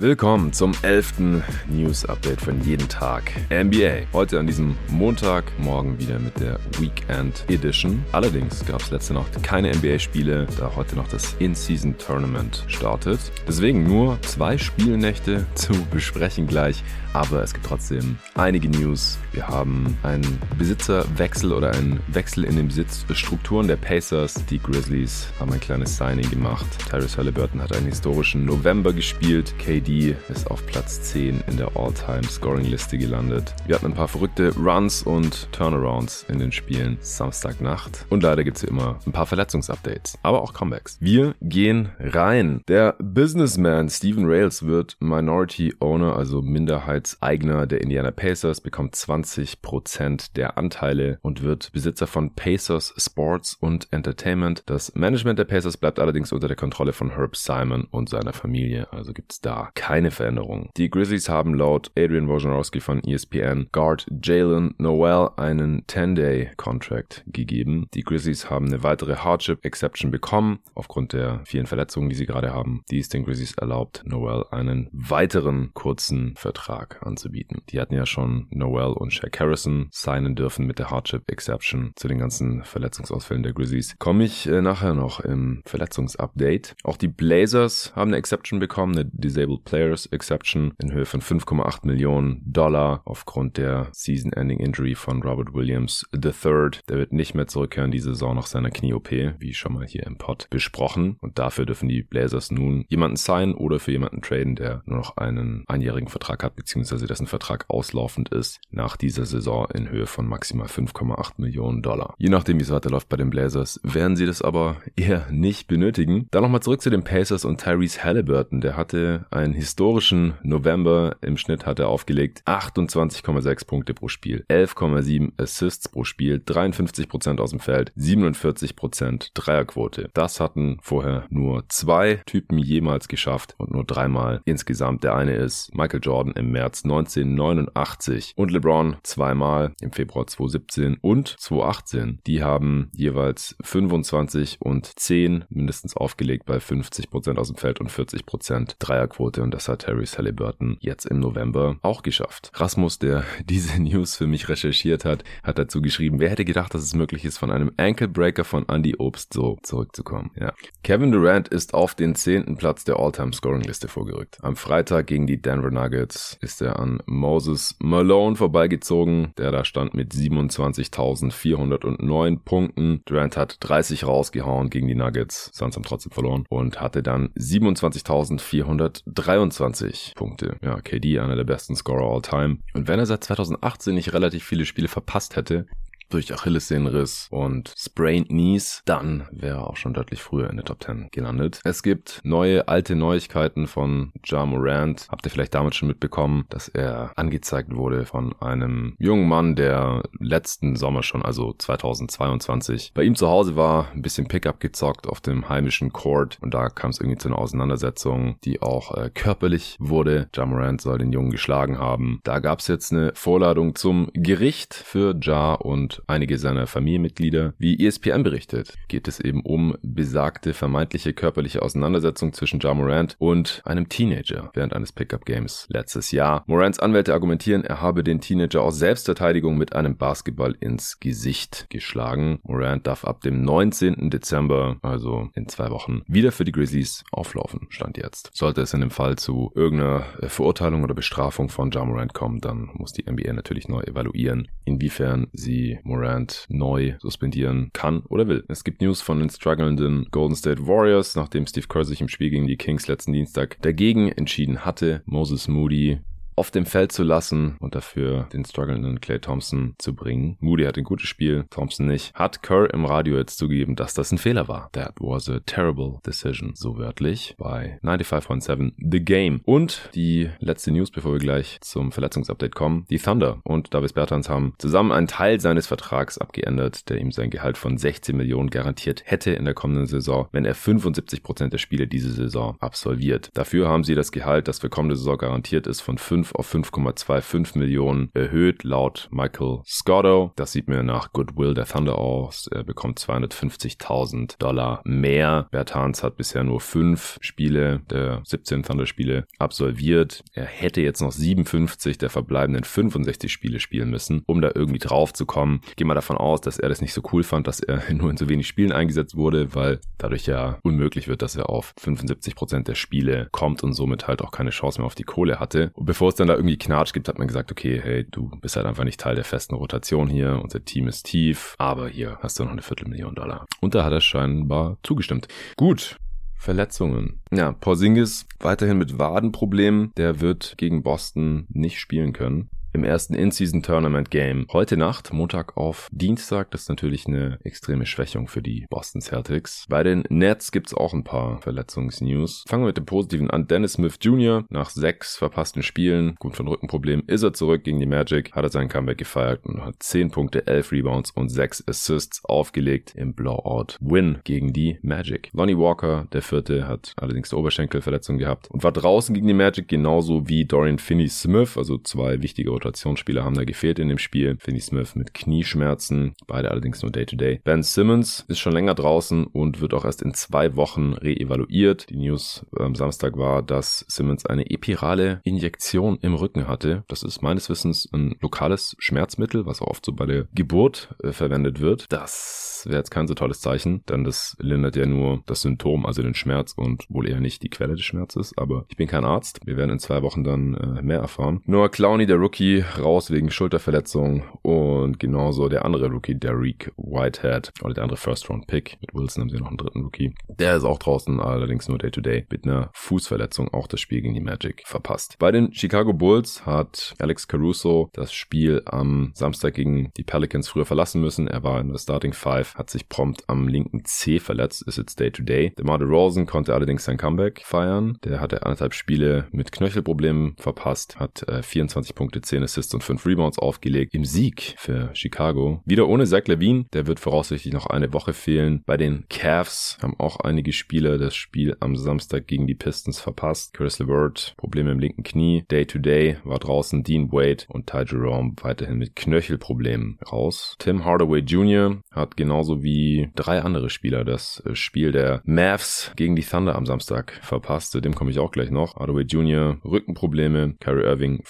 Willkommen zum 11. News Update von jeden Tag NBA. Heute an diesem Montag, morgen wieder mit der Weekend Edition. Allerdings gab es letzte Nacht keine NBA-Spiele, da heute noch das In-Season Tournament startet. Deswegen nur zwei Spielnächte zu besprechen gleich, aber es gibt trotzdem einige News. Wir haben einen Besitzerwechsel oder einen Wechsel in den Besitzstrukturen der Pacers. Die Grizzlies haben ein kleines Signing gemacht. Tyrese Halliburton hat einen historischen November gespielt. KD ist auf Platz 10 in der All-Time-Scoring-Liste gelandet. Wir hatten ein paar verrückte Runs und Turnarounds in den Spielen Samstagnacht. Und leider gibt es immer ein paar Verletzungsupdates, aber auch Comebacks. Wir gehen rein. Der Businessman Steven Rails wird Minority Owner, also Minderheitseigner der Indiana Pacers, bekommt 20% der Anteile und wird Besitzer von Pacers Sports und Entertainment. Das Management der Pacers bleibt allerdings unter der Kontrolle von Herb Simon und seiner Familie, also gibt es da keine Veränderung. Die Grizzlies haben laut Adrian Wojnarowski von ESPN Guard Jalen Noel einen 10-Day-Contract gegeben. Die Grizzlies haben eine weitere Hardship-Exception bekommen, aufgrund der vielen Verletzungen, die sie gerade haben. Die ist den Grizzlies erlaubt, Noel einen weiteren kurzen Vertrag anzubieten. Die hatten ja schon Noel und Shaq Harrison signen dürfen mit der Hardship-Exception zu den ganzen Verletzungsausfällen der Grizzlies. Komme ich äh, nachher noch im Verletzungsupdate. Auch die Blazers haben eine Exception bekommen, eine Disabled Players Exception in Höhe von 5,8 Millionen Dollar aufgrund der Season-Ending Injury von Robert Williams III. Der wird nicht mehr zurückkehren diese Saison nach seiner Knie-OP, wie schon mal hier im Pod besprochen. Und dafür dürfen die Blazers nun jemanden signen oder für jemanden traden, der nur noch einen einjährigen Vertrag hat, beziehungsweise dessen Vertrag auslaufend ist nach dieser Saison in Höhe von maximal 5,8 Millionen Dollar. Je nachdem, wie es weiterläuft bei den Blazers, werden sie das aber eher nicht benötigen. Dann nochmal zurück zu den Pacers und Tyrese Halliburton. Der hatte einen historischen November. Im Schnitt hat er aufgelegt 28,6 Punkte pro Spiel, 11,7 Assists pro Spiel, 53% aus dem Feld, 47% Dreierquote. Das hatten vorher nur zwei Typen jemals geschafft und nur dreimal insgesamt. Der eine ist Michael Jordan im März 1989 und LeBron zweimal im Februar 2017 und 2018. Die haben jeweils 25 und 10 mindestens aufgelegt bei 50% aus dem Feld und 40% Dreierquote und das hat Harry Halliburton jetzt im November auch geschafft. Rasmus, der diese News für mich recherchiert hat, hat dazu geschrieben, wer hätte gedacht, dass es möglich ist, von einem Ankle Breaker von Andy Obst so zurückzukommen. Ja. Kevin Durant ist auf den zehnten Platz der All-Time Scoring Liste vorgerückt. Am Freitag gegen die Denver Nuggets ist er an Moses Malone vorbeigezogen, der da stand mit 27.409 Punkten. Durant hat 30 rausgehauen gegen die Nuggets, Suns haben trotzdem verloren und hatte dann 27.403 23 Punkte. Ja, KD, einer der besten Scorer all time. Und wenn er seit 2018 nicht relativ viele Spiele verpasst hätte, durch Achillessehnenriss und sprained knees, dann wäre auch schon deutlich früher in der Top 10 gelandet. Es gibt neue, alte Neuigkeiten von Ja Morant. Habt ihr vielleicht damals schon mitbekommen, dass er angezeigt wurde von einem jungen Mann, der letzten Sommer schon, also 2022, bei ihm zu Hause war, ein bisschen Pickup gezockt auf dem heimischen Court und da kam es irgendwie zu einer Auseinandersetzung, die auch äh, körperlich wurde. Ja Morant soll den Jungen geschlagen haben. Da gab es jetzt eine Vorladung zum Gericht für Ja und einige seiner Familienmitglieder. Wie ESPN berichtet, geht es eben um besagte vermeintliche körperliche Auseinandersetzung zwischen Ja Morant und einem Teenager während eines Pickup-Games letztes Jahr. Morants Anwälte argumentieren, er habe den Teenager aus Selbstverteidigung mit einem Basketball ins Gesicht geschlagen. Morant darf ab dem 19. Dezember, also in zwei Wochen, wieder für die Grizzlies auflaufen, stand jetzt. Sollte es in dem Fall zu irgendeiner Verurteilung oder Bestrafung von Ja Morant kommen, dann muss die NBA natürlich neu evaluieren, inwiefern sie Morant neu suspendieren kann oder will. Es gibt News von den strugglenden Golden State Warriors, nachdem Steve Kerr sich im Spiel gegen die Kings letzten Dienstag dagegen entschieden hatte. Moses Moody auf dem Feld zu lassen und dafür den strugglenden Clay Thompson zu bringen. Moody hat ein gutes Spiel, Thompson nicht. Hat Kerr im Radio jetzt zugegeben, dass das ein Fehler war. That was a terrible decision, so wörtlich bei 95.7 The Game. Und die letzte News, bevor wir gleich zum Verletzungsupdate kommen. Die Thunder und Davis Bertans haben zusammen einen Teil seines Vertrags abgeändert, der ihm sein Gehalt von 16 Millionen garantiert hätte in der kommenden Saison, wenn er 75% der Spiele diese Saison absolviert. Dafür haben sie das Gehalt, das für kommende Saison garantiert ist, von 5 5 auf 5,25 Millionen erhöht, laut Michael Scotto. Das sieht mir nach Goodwill der Thunder aus. Er bekommt 250.000 Dollar mehr. Bertans hat bisher nur fünf Spiele der 17 Thunder-Spiele absolviert. Er hätte jetzt noch 57 der verbleibenden 65 Spiele spielen müssen, um da irgendwie drauf zu kommen. Ich gehe mal davon aus, dass er das nicht so cool fand, dass er nur in so wenig Spielen eingesetzt wurde, weil dadurch ja unmöglich wird, dass er auf 75 Prozent der Spiele kommt und somit halt auch keine Chance mehr auf die Kohle hatte. Und bevor es dann da irgendwie Knatsch gibt, hat man gesagt, okay, hey, du bist halt einfach nicht Teil der festen Rotation hier, unser Team ist tief, aber hier hast du noch eine Viertelmillion Dollar. Und da hat er scheinbar zugestimmt. Gut, Verletzungen. Ja, Porzingis weiterhin mit Wadenproblemen. Der wird gegen Boston nicht spielen können im ersten In-Season-Tournament-Game. Heute Nacht, Montag auf Dienstag. Das ist natürlich eine extreme Schwächung für die Boston Celtics. Bei den Nets gibt's auch ein paar Verletzungsnews. Fangen wir mit dem Positiven an. Dennis Smith Jr. nach sechs verpassten Spielen, gut von Rückenproblemen, ist er zurück gegen die Magic, hat er sein Comeback gefeiert und hat 10 Punkte, 11 Rebounds und 6 Assists aufgelegt im Blowout-Win gegen die Magic. Lonnie Walker, der vierte, hat allerdings eine Oberschenkelverletzung gehabt und war draußen gegen die Magic, genauso wie Dorian Finney-Smith, also zwei wichtige Rotationsspieler haben da gefehlt in dem Spiel. Finney Smith mit Knieschmerzen, beide allerdings nur Day-to-Day. -Day. Ben Simmons ist schon länger draußen und wird auch erst in zwei Wochen reevaluiert. Die News am Samstag war, dass Simmons eine epirale Injektion im Rücken hatte. Das ist meines Wissens ein lokales Schmerzmittel, was auch oft so bei der Geburt äh, verwendet wird. Das wäre jetzt kein so tolles Zeichen, denn das lindert ja nur das Symptom, also den Schmerz und wohl eher nicht die Quelle des Schmerzes. Aber ich bin kein Arzt. Wir werden in zwei Wochen dann äh, mehr erfahren. Noah Clowney, der Rookie, raus wegen Schulterverletzung und genauso der andere Rookie, Derek Whitehead, oder der andere First-Round-Pick. Mit Wilson haben sie noch einen dritten Rookie. Der ist auch draußen, allerdings nur Day-to-Day, -Day, mit einer Fußverletzung auch das Spiel gegen die Magic verpasst. Bei den Chicago Bulls hat Alex Caruso das Spiel am Samstag gegen die Pelicans früher verlassen müssen. Er war in der Starting Five, hat sich prompt am linken C verletzt, ist jetzt Day-to-Day. DeMar DeRozan konnte allerdings sein Comeback feiern. Der hatte anderthalb Spiele mit Knöchelproblemen verpasst, hat äh, 24 Punkte, 10 10 Assists und 5 Rebounds aufgelegt im Sieg für Chicago. Wieder ohne Zach Levine, der wird voraussichtlich noch eine Woche fehlen. Bei den Cavs haben auch einige Spieler das Spiel am Samstag gegen die Pistons verpasst. Chris LeVert, Probleme im linken Knie. Day to Day war draußen Dean Wade und Ty Jerome weiterhin mit Knöchelproblemen raus. Tim Hardaway Jr. hat genauso wie drei andere Spieler das äh, Spiel der Mavs gegen die Thunder am Samstag verpasst. Zu dem komme ich auch gleich noch. Hardaway Jr. Rückenprobleme, Kyrie Irving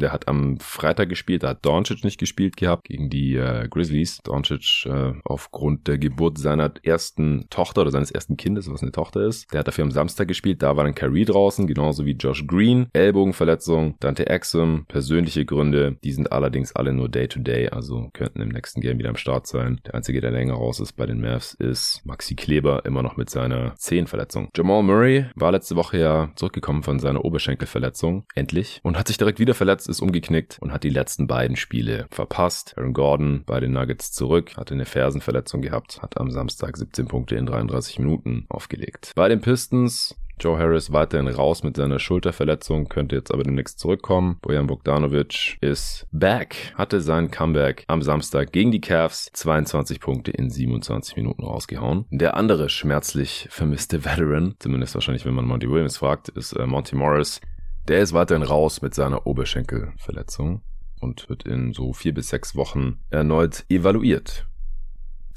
Fußprobleme der hat am Freitag gespielt, da hat Doncic nicht gespielt gehabt gegen die äh, Grizzlies. Doncic äh, aufgrund der Geburt seiner ersten Tochter oder seines ersten Kindes, was eine Tochter ist. Der hat dafür am Samstag gespielt, da war dann Kyrie draußen, genauso wie Josh Green. Ellbogenverletzung, Dante Exum, persönliche Gründe, die sind allerdings alle nur Day-to-Day, -Day, also könnten im nächsten Game wieder am Start sein. Der einzige, der länger raus ist bei den Mavs, ist Maxi Kleber, immer noch mit seiner Zehenverletzung. Jamal Murray war letzte Woche ja zurückgekommen von seiner Oberschenkelverletzung, endlich, und hat sich direkt wieder verletzt ist umgeknickt und hat die letzten beiden Spiele verpasst. Aaron Gordon bei den Nuggets zurück, hatte eine Fersenverletzung gehabt, hat am Samstag 17 Punkte in 33 Minuten aufgelegt. Bei den Pistons Joe Harris weiterhin raus mit seiner Schulterverletzung, könnte jetzt aber demnächst zurückkommen. Bojan Bogdanovic ist back, hatte sein Comeback am Samstag gegen die Cavs, 22 Punkte in 27 Minuten rausgehauen. Der andere schmerzlich vermisste Veteran, zumindest wahrscheinlich, wenn man Monty Williams fragt, ist äh, Monty Morris. Der ist weiterhin raus mit seiner Oberschenkelverletzung und wird in so vier bis sechs Wochen erneut evaluiert.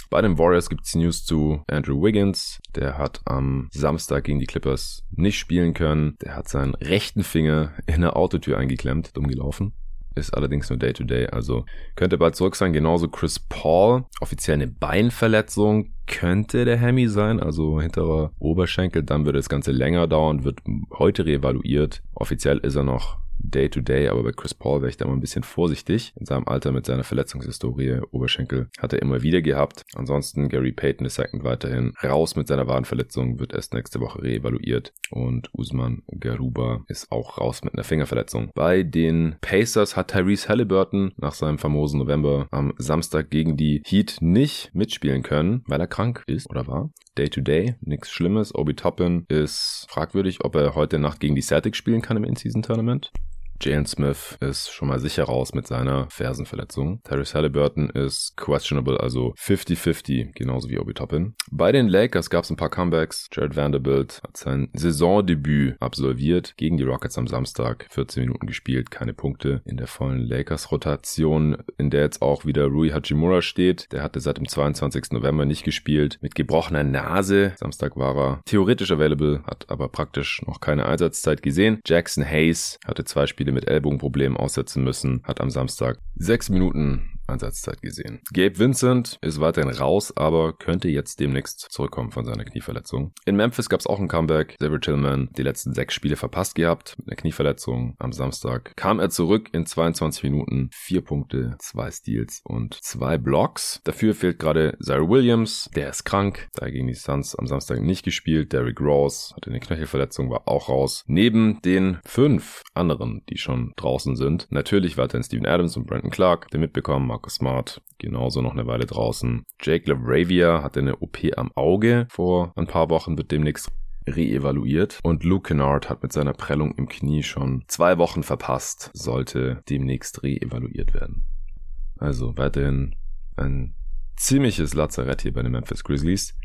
Bei den Warriors gibt es News zu Andrew Wiggins. Der hat am Samstag gegen die Clippers nicht spielen können. Der hat seinen rechten Finger in eine Autotür eingeklemmt, dumm gelaufen ist allerdings nur Day-to-Day, -Day, also könnte bald zurück sein. Genauso Chris Paul, offiziell eine Beinverletzung, könnte der Hemi sein, also hinterer Oberschenkel. Dann würde das Ganze länger dauern, wird heute reevaluiert. Offiziell ist er noch Day-to-Day, aber bei Chris Paul wäre ich da mal ein bisschen vorsichtig. In seinem Alter mit seiner Verletzungshistorie, Oberschenkel, hat er immer wieder gehabt. Ansonsten Gary Payton II weiterhin raus mit seiner Wadenverletzung, wird erst nächste Woche reevaluiert. Und Usman Garuba ist auch raus mit einer Fingerverletzung. Bei den Pacers hat Tyrese Halliburton nach seinem famosen November am Samstag gegen die Heat nicht mitspielen können, weil er krank ist oder war. Day-to-Day, nichts Schlimmes. Obi Toppin ist fragwürdig, ob er heute Nacht gegen die Celtics spielen kann im In-Season-Tournament. Jalen Smith ist schon mal sicher raus mit seiner Fersenverletzung. Tyrese Halliburton ist questionable, also 50-50, genauso wie Obi Toppin. Bei den Lakers gab es ein paar Comebacks. Jared Vanderbilt hat sein Saisondebüt absolviert gegen die Rockets am Samstag. 14 Minuten gespielt, keine Punkte in der vollen Lakers-Rotation, in der jetzt auch wieder Rui Hachimura steht. Der hatte seit dem 22. November nicht gespielt. Mit gebrochener Nase. Samstag war er theoretisch available, hat aber praktisch noch keine Einsatzzeit gesehen. Jackson Hayes hatte zwei Spiele mit Ellbogenproblemen aussetzen müssen, hat am Samstag sechs Minuten Einsatzzeit gesehen. Gabe Vincent ist weiterhin raus, aber könnte jetzt demnächst zurückkommen von seiner Knieverletzung. In Memphis gab es auch ein Comeback. Xavier Tillman die letzten sechs Spiele verpasst gehabt mit einer Knieverletzung. Am Samstag kam er zurück in 22 Minuten. Vier Punkte, zwei Steals und zwei Blocks. Dafür fehlt gerade Zaire Williams. Der ist krank. Da gegen die Suns am Samstag nicht gespielt. Derrick Rose hatte eine Knöchelverletzung, war auch raus. Neben den fünf anderen, die schon draußen sind. Natürlich weiterhin Steven Adams und Brandon Clark, der mitbekommen Marcus Smart genauso noch eine Weile draußen. Jake LaRavia hatte eine OP am Auge vor ein paar Wochen, wird demnächst reevaluiert. Und Luke Kennard hat mit seiner Prellung im Knie schon zwei Wochen verpasst, sollte demnächst reevaluiert werden. Also weiterhin ein ziemliches Lazarett hier bei den Memphis Grizzlies.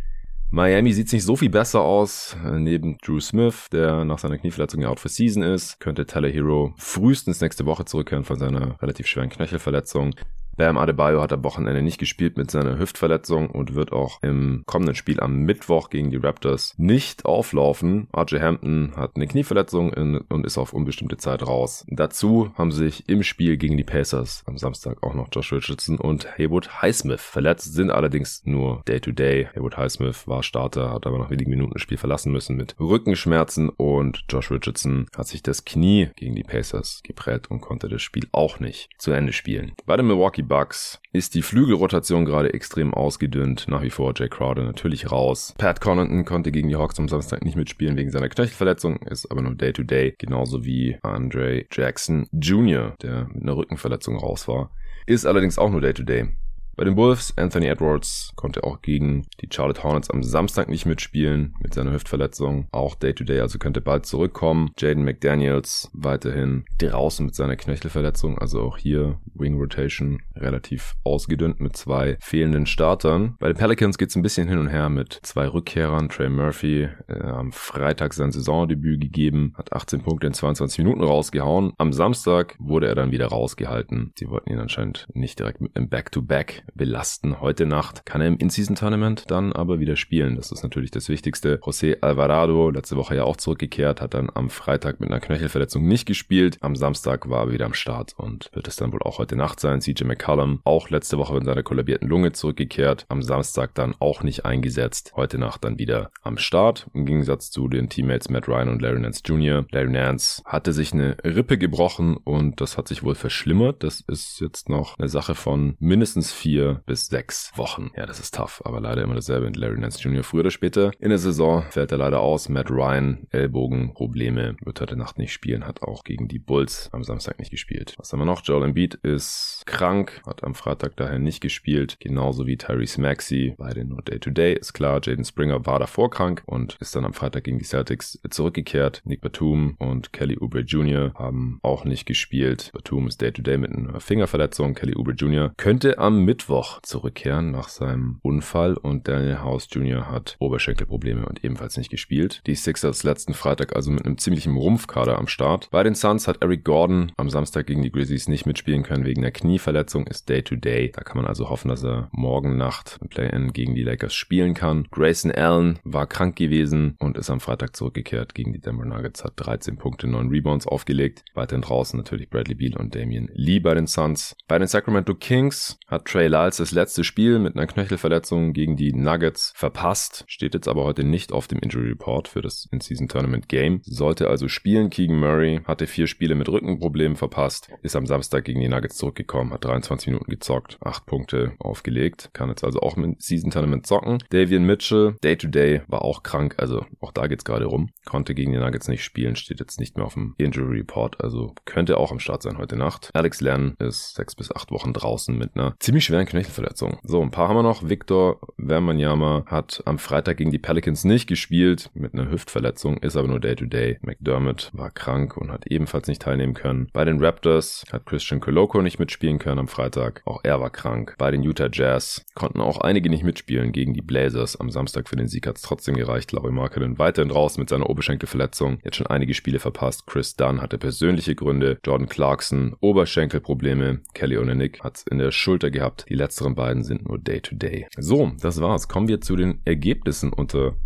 Miami sieht nicht so viel besser aus. Neben Drew Smith, der nach seiner Knieverletzung ja out for season ist, könnte Tyler Hero frühestens nächste Woche zurückkehren von seiner relativ schweren Knöchelverletzung. Bam Adebayo hat am Wochenende nicht gespielt mit seiner Hüftverletzung und wird auch im kommenden Spiel am Mittwoch gegen die Raptors nicht auflaufen. RJ Hampton hat eine Knieverletzung und ist auf unbestimmte Zeit raus. Dazu haben sich im Spiel gegen die Pacers am Samstag auch noch Josh Richardson und Haywood Highsmith verletzt, sind allerdings nur Day-to-Day. -Day. Haywood Highsmith war Starter, hat aber nach wenigen Minuten das Spiel verlassen müssen mit Rückenschmerzen und Josh Richardson hat sich das Knie gegen die Pacers geprellt und konnte das Spiel auch nicht zu Ende spielen. Bei den Milwaukee Bucks ist die Flügelrotation gerade extrem ausgedünnt. Nach wie vor Jay Crowder natürlich raus. Pat Connaughton konnte gegen die Hawks am Samstag nicht mitspielen wegen seiner Knöchelverletzung, ist aber nur Day-to-Day, -Day, genauso wie Andre Jackson Jr., der mit einer Rückenverletzung raus war. Ist allerdings auch nur Day-to-Day. day bei den Wolves, Anthony Edwards konnte auch gegen die Charlotte Hornets am Samstag nicht mitspielen mit seiner Hüftverletzung. Auch Day-to-Day, -Day, also könnte bald zurückkommen. Jaden McDaniels weiterhin draußen mit seiner Knöchelverletzung. Also auch hier Wing Rotation relativ ausgedünnt mit zwei fehlenden Startern. Bei den Pelicans geht es ein bisschen hin und her mit zwei Rückkehrern. Trey Murphy äh, am Freitag sein Saisondebüt gegeben, hat 18 Punkte in 22 Minuten rausgehauen. Am Samstag wurde er dann wieder rausgehalten. Sie wollten ihn anscheinend nicht direkt mit einem Back-to-Back belasten. Heute Nacht kann er im In-Season-Tournament dann aber wieder spielen. Das ist natürlich das Wichtigste. José Alvarado, letzte Woche ja auch zurückgekehrt, hat dann am Freitag mit einer Knöchelverletzung nicht gespielt. Am Samstag war er wieder am Start und wird es dann wohl auch heute Nacht sein. CJ McCallum auch letzte Woche mit seiner kollabierten Lunge zurückgekehrt. Am Samstag dann auch nicht eingesetzt. Heute Nacht dann wieder am Start. Im Gegensatz zu den Teammates Matt Ryan und Larry Nance Jr. Larry Nance hatte sich eine Rippe gebrochen und das hat sich wohl verschlimmert. Das ist jetzt noch eine Sache von mindestens vier vier bis sechs Wochen. Ja, das ist tough, aber leider immer dasselbe mit Larry Nance Jr. Früher oder später in der Saison fällt er leider aus. Matt Ryan, Ellbogenprobleme, wird heute Nacht nicht spielen, hat auch gegen die Bulls am Samstag nicht gespielt. Was haben wir noch? Joel Embiid ist krank, hat am Freitag daher nicht gespielt, genauso wie Tyrese Maxey, beide nur Day-to-Day, -Day, ist klar. Jaden Springer war davor krank und ist dann am Freitag gegen die Celtics zurückgekehrt. Nick Batum und Kelly Oubre Jr. haben auch nicht gespielt. Batum ist Day-to-Day -Day mit einer Fingerverletzung. Kelly Oubre Jr. könnte am Mittwoch Mittwoch zurückkehren nach seinem Unfall und Daniel House Jr. hat Oberschenkelprobleme und ebenfalls nicht gespielt. Die Sixers letzten Freitag also mit einem ziemlichen Rumpfkader am Start. Bei den Suns hat Eric Gordon am Samstag gegen die Grizzlies nicht mitspielen können wegen der Knieverletzung, ist Day-to-Day. -Day. Da kann man also hoffen, dass er morgen Nacht im Play-In gegen die Lakers spielen kann. Grayson Allen war krank gewesen und ist am Freitag zurückgekehrt gegen die Denver Nuggets, hat 13 Punkte, 9 Rebounds aufgelegt. Weiterhin draußen natürlich Bradley Beal und Damian Lee bei den Suns. Bei den Sacramento Kings hat Trey Lyles das letzte Spiel mit einer Knöchelverletzung gegen die Nuggets verpasst, steht jetzt aber heute nicht auf dem Injury Report für das In-Season Tournament Game, sollte also spielen. Keegan Murray hatte vier Spiele mit Rückenproblemen verpasst, ist am Samstag gegen die Nuggets zurückgekommen, hat 23 Minuten gezockt, 8 Punkte aufgelegt, kann jetzt also auch im Season Tournament zocken. Davian Mitchell, Day to Day, war auch krank, also auch da geht's gerade rum, konnte gegen die Nuggets nicht spielen, steht jetzt nicht mehr auf dem Injury Report, also könnte auch am Start sein heute Nacht. Alex Lernen ist sechs bis acht Wochen draußen mit einer ziemlich schweren schweren Knöchelverletzungen. So, ein paar haben wir noch. Victor Wembanyama hat am Freitag gegen die Pelicans nicht gespielt mit einer Hüftverletzung, ist aber nur Day-to-Day. -Day. McDermott war krank und hat ebenfalls nicht teilnehmen können. Bei den Raptors hat Christian Koloko nicht mitspielen können am Freitag. Auch er war krank. Bei den Utah Jazz konnten auch einige nicht mitspielen gegen die Blazers. Am Samstag für den Sieg hat es trotzdem gereicht. Laurie Markkinen weiterhin raus mit seiner Oberschenkelverletzung. Jetzt schon einige Spiele verpasst. Chris Dunn hatte persönliche Gründe. Jordan Clarkson Oberschenkelprobleme. Kelly Olynyk hat es in der Schulter gehabt. Die letzteren beiden sind nur Day-to-Day. -Day. So, das war's. Kommen wir zu den Ergebnissen unter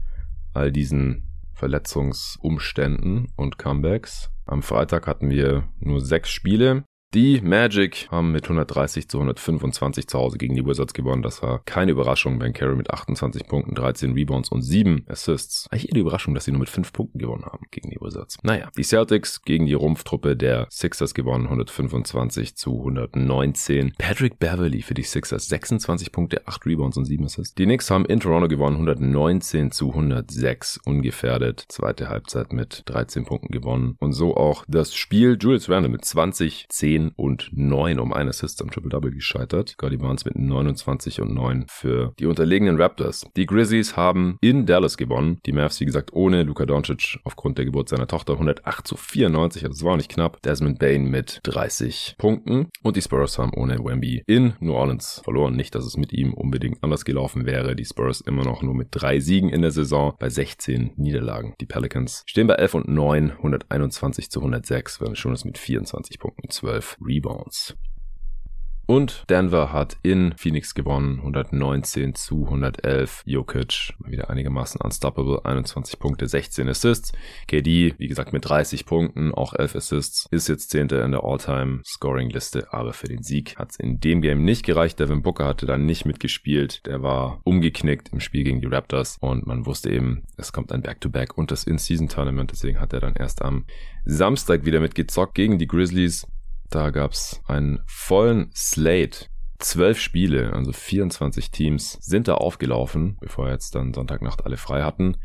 all diesen Verletzungsumständen und Comebacks. Am Freitag hatten wir nur sechs Spiele. Die Magic haben mit 130 zu 125 zu Hause gegen die Wizards gewonnen. Das war keine Überraschung. Ben Carey mit 28 Punkten, 13 Rebounds und 7 Assists. Eigentlich eher die Überraschung, dass sie nur mit 5 Punkten gewonnen haben gegen die Wizards. Naja, die Celtics gegen die Rumpftruppe der Sixers gewonnen, 125 zu 119. Patrick Beverly für die Sixers, 26 Punkte, 8 Rebounds und 7 Assists. Die Knicks haben in Toronto gewonnen, 119 zu 106, ungefährdet. Zweite Halbzeit mit 13 Punkten gewonnen. Und so auch das Spiel. Julius Randle mit 20, 10 10 und 9 um ein Assist am Triple-Double gescheitert. Scotty Barnes mit 29 und 9 für die unterlegenen Raptors. Die Grizzlies haben in Dallas gewonnen. Die Mavs, wie gesagt, ohne Luka Doncic aufgrund der Geburt seiner Tochter 108 zu 94, also es war nicht knapp. Desmond Bain mit 30 Punkten und die Spurs haben ohne Wemby in New Orleans verloren. Nicht, dass es mit ihm unbedingt anders gelaufen wäre. Die Spurs immer noch nur mit drei Siegen in der Saison bei 16 Niederlagen. Die Pelicans stehen bei 11 und 9, 121 zu 106, während schon es mit 24 Punkten 12 Rebounds. Und Denver hat in Phoenix gewonnen, 119 zu 111. Jokic wieder einigermaßen unstoppable, 21 Punkte, 16 Assists. KD, wie gesagt, mit 30 Punkten, auch 11 Assists, ist jetzt Zehnter in der All-Time-Scoring-Liste, aber für den Sieg hat es in dem Game nicht gereicht. Devin Booker hatte dann nicht mitgespielt, der war umgeknickt im Spiel gegen die Raptors und man wusste eben, es kommt ein Back-to-Back -Back und das In-Season-Tournament, deswegen hat er dann erst am Samstag wieder mitgezockt gegen die Grizzlies. Da gab's einen vollen Slate. Zwölf Spiele, also 24 Teams sind da aufgelaufen, bevor jetzt dann Sonntagnacht alle frei hatten.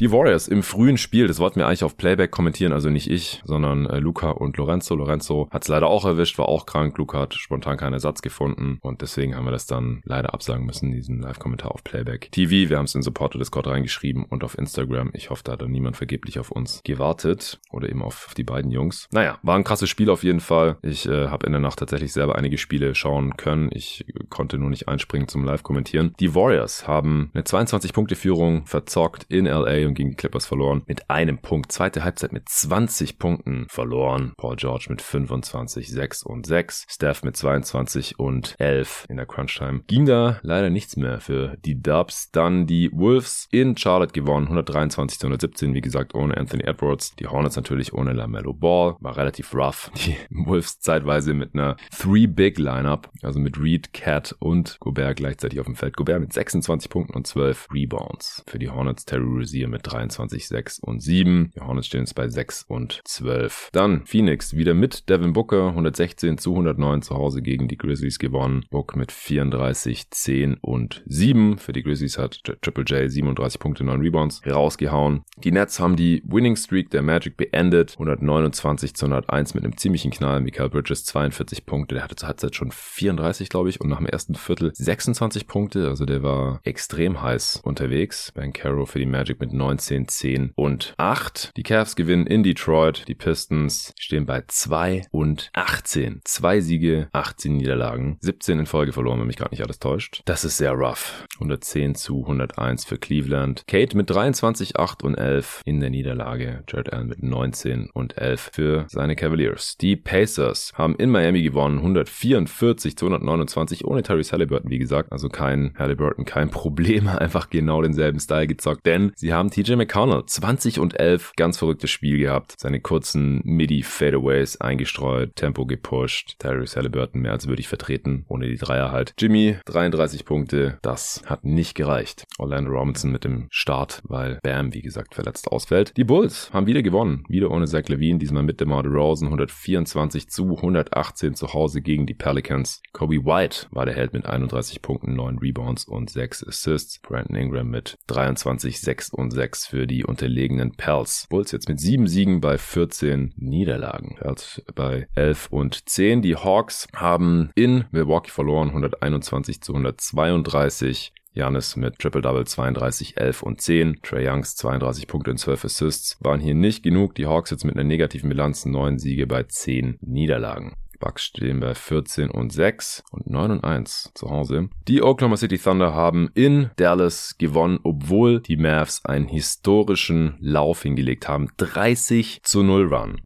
Die Warriors im frühen Spiel, das wollten wir eigentlich auf Playback kommentieren, also nicht ich, sondern äh, Luca und Lorenzo. Lorenzo hat es leider auch erwischt, war auch krank. Luca hat spontan keinen Ersatz gefunden und deswegen haben wir das dann leider absagen müssen, diesen Live-Kommentar auf Playback TV. Wir haben es in Supporter Discord reingeschrieben und auf Instagram. Ich hoffe, da hat dann niemand vergeblich auf uns gewartet oder eben auf, auf die beiden Jungs. Naja, war ein krasses Spiel auf jeden Fall. Ich äh, habe in der Nacht tatsächlich selber einige Spiele schauen können. Ich konnte nur nicht einspringen zum Live-Kommentieren. Die Warriors haben eine 22-Punkte-Führung verzockt in LA und gegen die Clippers verloren. Mit einem Punkt. Zweite Halbzeit mit 20 Punkten verloren. Paul George mit 25, 6 und 6. Steph mit 22 und 11 in der Crunch-Time. Ging da leider nichts mehr für die Dubs. Dann die Wolves in Charlotte gewonnen. 123 zu 117. Wie gesagt, ohne Anthony Edwards. Die Hornets natürlich ohne LaMelo Ball. War relativ rough. Die Wolves zeitweise mit einer Three-Big-Lineup. Also mit Reed, Cat und Gobert gleichzeitig auf dem Feld. Gobert mit 26 Punkten und 12 Rebounds. Für die Hornets Terry Rozier mit 23, 6 und 7. Die Hornets stehen jetzt bei 6 und 12. Dann Phoenix wieder mit Devin Booker, 116 zu 109 zu Hause gegen die Grizzlies gewonnen. Book mit 34, 10 und 7. Für die Grizzlies hat Triple J 37 Punkte, 9 Rebounds rausgehauen. Die Nets haben die Winning Streak der Magic beendet. 129 zu 101 mit einem ziemlichen Knall. Michael Bridges 42 Punkte. Der hatte zur Halbzeit schon 34, glaube ich. Und nach dem ersten Viertel 26 Punkte. Also der war extrem heiß unterwegs. Ben Caro für die Magic mit 19 19, 10 und 8. Die Cavs gewinnen in Detroit. Die Pistons stehen bei 2 und 18. Zwei Siege, 18 Niederlagen. 17 in Folge verloren, wenn mich gerade nicht alles täuscht. Das ist sehr rough. 110 zu 101 für Cleveland. Kate mit 23, 8 und 11 in der Niederlage. Jared Allen mit 19 und 11 für seine Cavaliers. Die Pacers haben in Miami gewonnen. 144 zu 129 ohne Tyrese Halliburton, wie gesagt. Also kein Halliburton, kein Problem. Einfach genau denselben Style gezockt. Denn sie haben TJ McConnell, 20 und 11, ganz verrücktes Spiel gehabt. Seine kurzen Midi-Fadeaways eingestreut, Tempo gepusht. Tyrese Halliburton mehr als würdig vertreten, ohne die Dreier halt. Jimmy, 33 Punkte, das hat nicht gereicht. Orlando Robinson mit dem Start, weil Bam, wie gesagt, verletzt ausfällt. Die Bulls haben wieder gewonnen, wieder ohne Zach Levine, diesmal mit DeMar DeRozan, 124 zu 118 zu Hause gegen die Pelicans. Kobe White war der Held mit 31 Punkten, 9 Rebounds und 6 Assists. Brandon Ingram mit 23, 6 und 6 6 für die unterlegenen Pels. Bulls jetzt mit 7 Siegen bei 14 Niederlagen. Pels bei 11 und 10. Die Hawks haben in Milwaukee verloren, 121 zu 132. Janis mit Triple-Double 32, 11 und 10. Trey Youngs 32 Punkte und 12 Assists waren hier nicht genug. Die Hawks jetzt mit einer negativen Bilanz 9 Siege bei 10 Niederlagen. Bucks stehen bei 14 und 6 und 9 und 1 zu Hause. Die Oklahoma City Thunder haben in Dallas gewonnen, obwohl die Mavs einen historischen Lauf hingelegt haben. 30 zu 0 Run.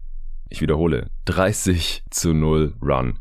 Ich wiederhole, 30 zu 0 Run.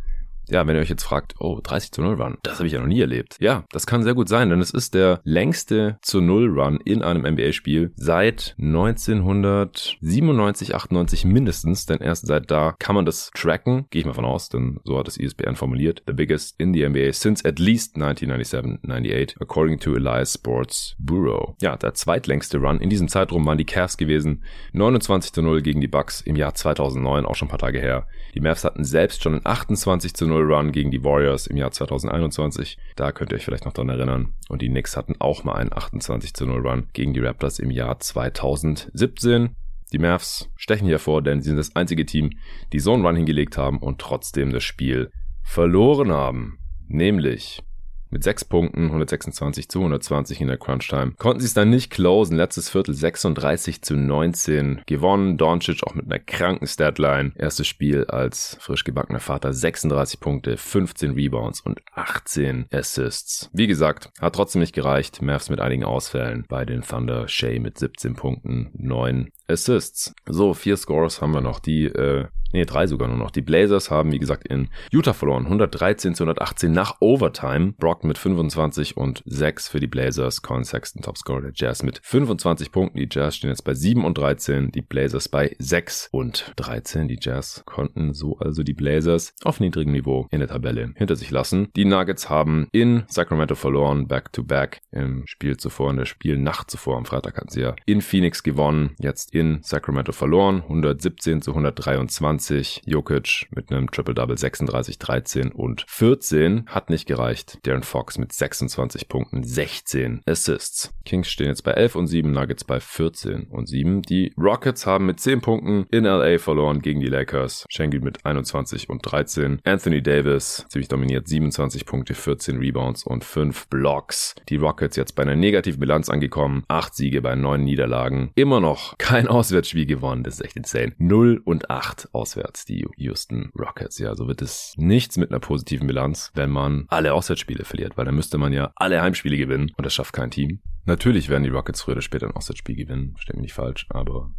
Ja, wenn ihr euch jetzt fragt, oh, 30 zu 0 Run, das habe ich ja noch nie erlebt. Ja, das kann sehr gut sein, denn es ist der längste zu 0 Run in einem NBA-Spiel seit 1997, 98 mindestens, denn erst seit da kann man das tracken, gehe ich mal von aus, denn so hat es ESPN formuliert. The biggest in the NBA since at least 1997, 98, according to Elias Sports Bureau. Ja, der zweitlängste Run in diesem Zeitraum waren die Cavs gewesen. 29 zu 0 gegen die Bucks im Jahr 2009, auch schon ein paar Tage her. Die Mavs hatten selbst schon ein 28 zu 0 0-Run gegen die Warriors im Jahr 2021. Da könnt ihr euch vielleicht noch dran erinnern. Und die Knicks hatten auch mal einen 28 0-Run gegen die Raptors im Jahr 2017. Die Mavs stechen hier vor, denn sie sind das einzige Team, die so einen Run hingelegt haben und trotzdem das Spiel verloren haben. Nämlich mit 6 Punkten, 126 zu 120 in der Crunch-Time. Konnten sie es dann nicht closen. Letztes Viertel 36 zu 19 gewonnen. Doncic auch mit einer kranken Statline. Erstes Spiel als frisch gebackener Vater. 36 Punkte, 15 Rebounds und 18 Assists. Wie gesagt, hat trotzdem nicht gereicht. Mavs mit einigen Ausfällen. Bei den Thunder Shea mit 17 Punkten, 9 Assists. So, vier Scores haben wir noch. Die äh, Nee, drei sogar nur noch. Die Blazers haben, wie gesagt, in Utah verloren. 113 zu 118 nach Overtime. Brock mit 25 und 6 für die Blazers. Colin Sexton, Topscorer der Jazz mit 25 Punkten. Die Jazz stehen jetzt bei 7 und 13. Die Blazers bei 6 und 13. Die Jazz konnten so also die Blazers auf niedrigem Niveau in der Tabelle hinter sich lassen. Die Nuggets haben in Sacramento verloren, back to back. Im Spiel zuvor, in der Spielnacht zuvor, am Freitag hatten sie ja in Phoenix gewonnen. Jetzt in Sacramento verloren. 117 zu 123. 20, Jokic mit einem Triple-Double 36, 13 und 14 hat nicht gereicht. Darren Fox mit 26 Punkten, 16 Assists. Kings stehen jetzt bei 11 und 7, Nuggets bei 14 und 7. Die Rockets haben mit 10 Punkten in LA verloren gegen die Lakers. Schengen mit 21 und 13. Anthony Davis ziemlich dominiert, 27 Punkte, 14 Rebounds und 5 Blocks. Die Rockets jetzt bei einer negativen Bilanz angekommen, 8 Siege bei 9 Niederlagen. Immer noch kein Auswärtsspiel gewonnen, das ist echt insane. 0 und 8 aus auswärts, die Houston Rockets. Ja, so wird es nichts mit einer positiven Bilanz, wenn man alle Auswärtsspiele verliert, weil dann müsste man ja alle Heimspiele gewinnen und das schafft kein Team. Natürlich werden die Rockets früher oder später ein Auswärtsspiel gewinnen, steht mir nicht falsch, aber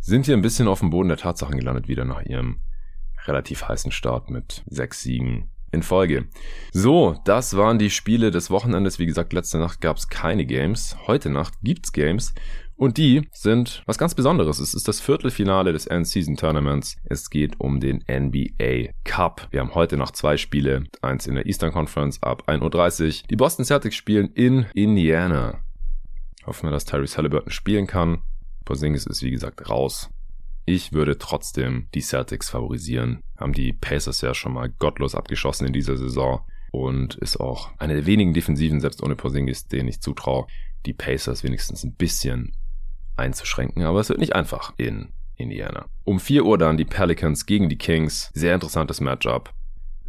sind hier ein bisschen auf dem Boden der Tatsachen gelandet wieder nach ihrem relativ heißen Start mit sechs Siegen in Folge. So, das waren die Spiele des Wochenendes. Wie gesagt, letzte Nacht gab es keine Games. Heute Nacht gibt's Games. Und die sind was ganz Besonderes. Es ist das Viertelfinale des End-Season Tournaments. Es geht um den NBA Cup. Wir haben heute noch zwei Spiele. Eins in der Eastern Conference ab 1.30 Uhr. Die Boston Celtics spielen in Indiana. Hoffen wir, dass Tyrese Halliburton spielen kann. Porzingis ist wie gesagt raus. Ich würde trotzdem die Celtics favorisieren. Haben die Pacers ja schon mal gottlos abgeschossen in dieser Saison und ist auch eine der wenigen Defensiven, selbst ohne Porzingis, denen ich zutraue, die Pacers wenigstens ein bisschen einzuschränken, aber es wird nicht einfach in Indiana. Um 4 Uhr dann die Pelicans gegen die Kings. Sehr interessantes Matchup.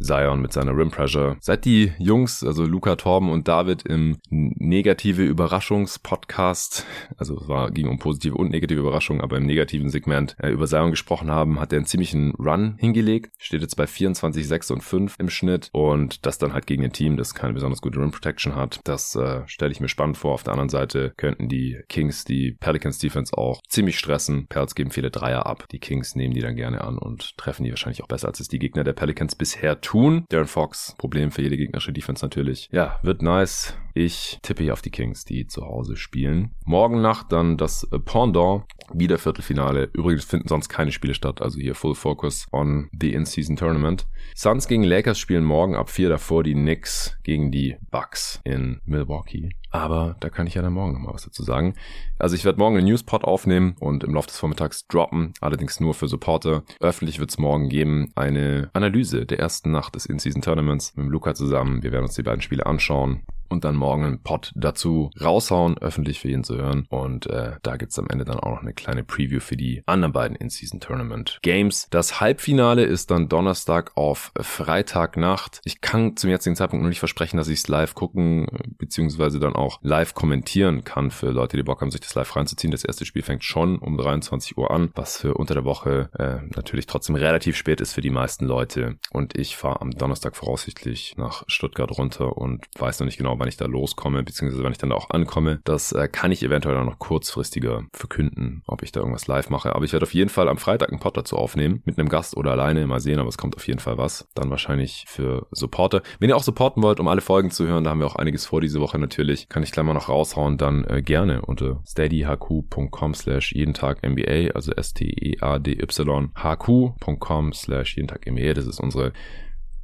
Zion mit seiner Rim Pressure. Seit die Jungs, also Luca Torben und David im negative Überraschungspodcast, also es war, ging um positive und negative Überraschungen, aber im negativen Segment äh, über Zion gesprochen haben, hat er einen ziemlichen Run hingelegt. Steht jetzt bei 24, 6 und 5 im Schnitt und das dann halt gegen ein Team, das keine besonders gute Rim Protection hat. Das äh, stelle ich mir spannend vor. Auf der anderen Seite könnten die Kings die Pelicans Defense auch ziemlich stressen. Perls geben viele Dreier ab. Die Kings nehmen die dann gerne an und treffen die wahrscheinlich auch besser, als es die Gegner der Pelicans bisher tun. Darren Fox, Problem für jede gegnerische Defense natürlich. Ja, wird nice. Ich tippe hier auf die Kings, die zu Hause spielen. Morgen Nacht dann das Pendant, wieder Viertelfinale. Übrigens finden sonst keine Spiele statt, also hier Full Focus on the In-Season Tournament. Suns gegen Lakers spielen morgen ab vier davor die Knicks gegen die Bucks in Milwaukee. Aber da kann ich ja dann morgen nochmal was dazu sagen. Also ich werde morgen einen Newspot aufnehmen und im Laufe des Vormittags droppen, allerdings nur für Supporter. Öffentlich wird es morgen geben eine Analyse der ersten Nacht des In-Season Tournaments mit Luca zusammen. Wir werden uns die beiden Spiele anschauen und dann morgen einen Pod dazu raushauen, öffentlich für jeden zu hören. Und äh, da gibt's am Ende dann auch noch eine kleine Preview für die anderen beiden In-Season Tournament Games. Das Halbfinale ist dann Donnerstag auf Freitagnacht. Ich kann zum jetzigen Zeitpunkt noch nicht versprechen, dass ich es live gucken beziehungsweise dann auch live kommentieren kann für Leute, die Bock haben, sich das live reinzuziehen. Das erste Spiel fängt schon um 23 Uhr an, was für unter der Woche äh, natürlich trotzdem relativ spät ist für die meisten Leute. Und ich fahre am Donnerstag voraussichtlich nach Stuttgart runter und weiß noch nicht genau, wann ich da loskomme, beziehungsweise wann ich dann da auch ankomme. Das äh, kann ich eventuell dann noch kurzfristiger verkünden, ob ich da irgendwas live mache. Aber ich werde auf jeden Fall am Freitag einen Pod dazu aufnehmen, mit einem Gast oder alleine, mal sehen, aber es kommt auf jeden Fall was. Dann wahrscheinlich für Supporter. Wenn ihr auch supporten wollt, um alle Folgen zu hören, da haben wir auch einiges vor diese Woche natürlich, kann ich gleich mal noch raushauen, dann äh, gerne unter steadyhq.com slash jeden Tag MBA, also S-T-E-A-D-Y hq.com slash jeden Tag MBA. Das ist unsere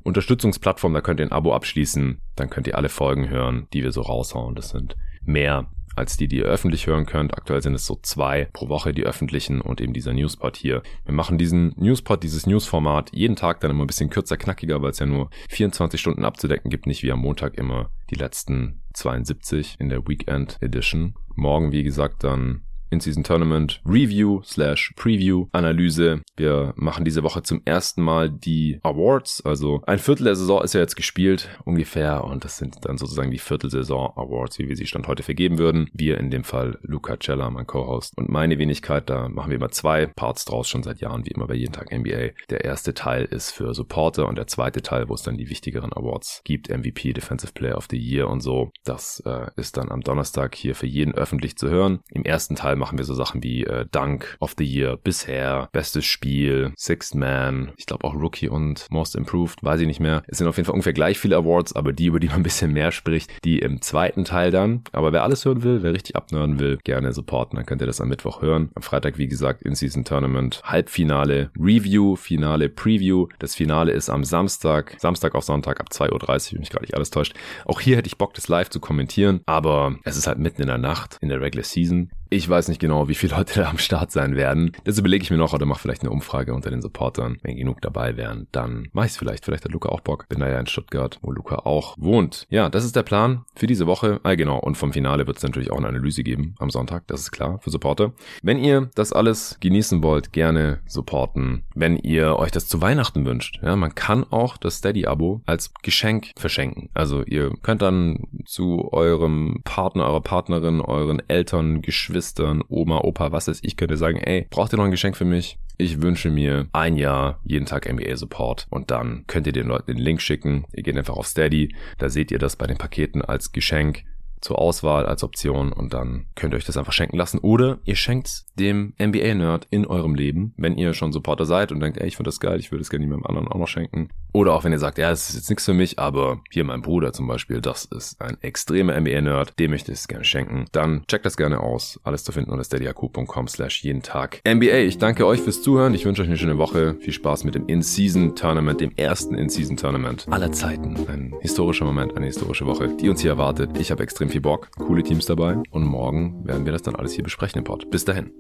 Unterstützungsplattform, da könnt ihr ein Abo abschließen, dann könnt ihr alle Folgen hören, die wir so raushauen. Das sind mehr als die, die ihr öffentlich hören könnt. Aktuell sind es so zwei pro Woche, die öffentlichen und eben dieser Newspot hier. Wir machen diesen Newspot, dieses Newsformat jeden Tag dann immer ein bisschen kürzer, knackiger, weil es ja nur 24 Stunden abzudecken gibt, nicht wie am Montag immer die letzten 72 in der Weekend Edition. Morgen, wie gesagt, dann in-Season Tournament Review slash Preview Analyse. Wir machen diese Woche zum ersten Mal die Awards. Also ein Viertel der Saison ist ja jetzt gespielt ungefähr und das sind dann sozusagen die Viertelsaison Awards, wie wir sie Stand heute vergeben würden. Wir in dem Fall Luca Cella, mein Co-Host und meine Wenigkeit. Da machen wir immer zwei Parts draus schon seit Jahren, wie immer bei jeden Tag NBA. Der erste Teil ist für Supporter und der zweite Teil, wo es dann die wichtigeren Awards gibt, MVP, Defensive Player of the Year und so. Das äh, ist dann am Donnerstag hier für jeden öffentlich zu hören. Im ersten Teil machen wir so Sachen wie äh, Dunk of the Year bisher, bestes Spiel, Sixth Man, ich glaube auch Rookie und Most Improved, weiß ich nicht mehr. Es sind auf jeden Fall ungefähr gleich viele Awards, aber die, über die man ein bisschen mehr spricht, die im zweiten Teil dann. Aber wer alles hören will, wer richtig abnörden will, gerne supporten, dann könnt ihr das am Mittwoch hören. Am Freitag, wie gesagt, In-Season Tournament, Halbfinale, Review, Finale, Preview. Das Finale ist am Samstag, Samstag auf Sonntag ab 2.30 Uhr, wenn mich gerade nicht alles täuscht. Auch hier hätte ich Bock, das live zu kommentieren, aber es ist halt mitten in der Nacht, in der Regular Season. Ich weiß nicht genau, wie viele Leute da am Start sein werden. Das überlege ich mir noch oder mache vielleicht eine Umfrage unter den Supportern. Wenn genug dabei wären, dann mache ich es vielleicht. Vielleicht hat Luca auch Bock. Bin da ja in Stuttgart, wo Luca auch wohnt. Ja, das ist der Plan für diese Woche. Ah, genau. Und vom Finale wird es natürlich auch eine Analyse geben am Sonntag. Das ist klar für Supporter. Wenn ihr das alles genießen wollt, gerne supporten. Wenn ihr euch das zu Weihnachten wünscht, ja, man kann auch das Steady-Abo als Geschenk verschenken. Also ihr könnt dann zu eurem Partner, eurer Partnerin, euren Eltern, Geschwistern, Geschwistern, Oma, Opa, was weiß ich, könnte sagen, ey, braucht ihr noch ein Geschenk für mich? Ich wünsche mir ein Jahr jeden Tag NBA Support und dann könnt ihr den Leuten den Link schicken. Ihr geht einfach auf Steady, da seht ihr das bei den Paketen als Geschenk zur Auswahl als Option und dann könnt ihr euch das einfach schenken lassen. Oder ihr schenkt dem NBA-Nerd in eurem Leben, wenn ihr schon Supporter seid und denkt, ey, ich finde das geil, ich würde es gerne jemandem anderen auch noch schenken. Oder auch wenn ihr sagt, ja, es ist jetzt nichts für mich, aber hier mein Bruder zum Beispiel, das ist ein extremer NBA-Nerd, dem möchte ich es gerne schenken. Dann checkt das gerne aus. Alles zu finden unter steadyhq.com slash jeden Tag. NBA, ich danke euch fürs Zuhören. Ich wünsche euch eine schöne Woche. Viel Spaß mit dem In-Season-Tournament, dem ersten In-Season-Tournament aller Zeiten. Ein historischer Moment, eine historische Woche, die uns hier erwartet. Ich habe extrem viel Bock, coole Teams dabei und morgen werden wir das dann alles hier besprechen im Pod. Bis dahin.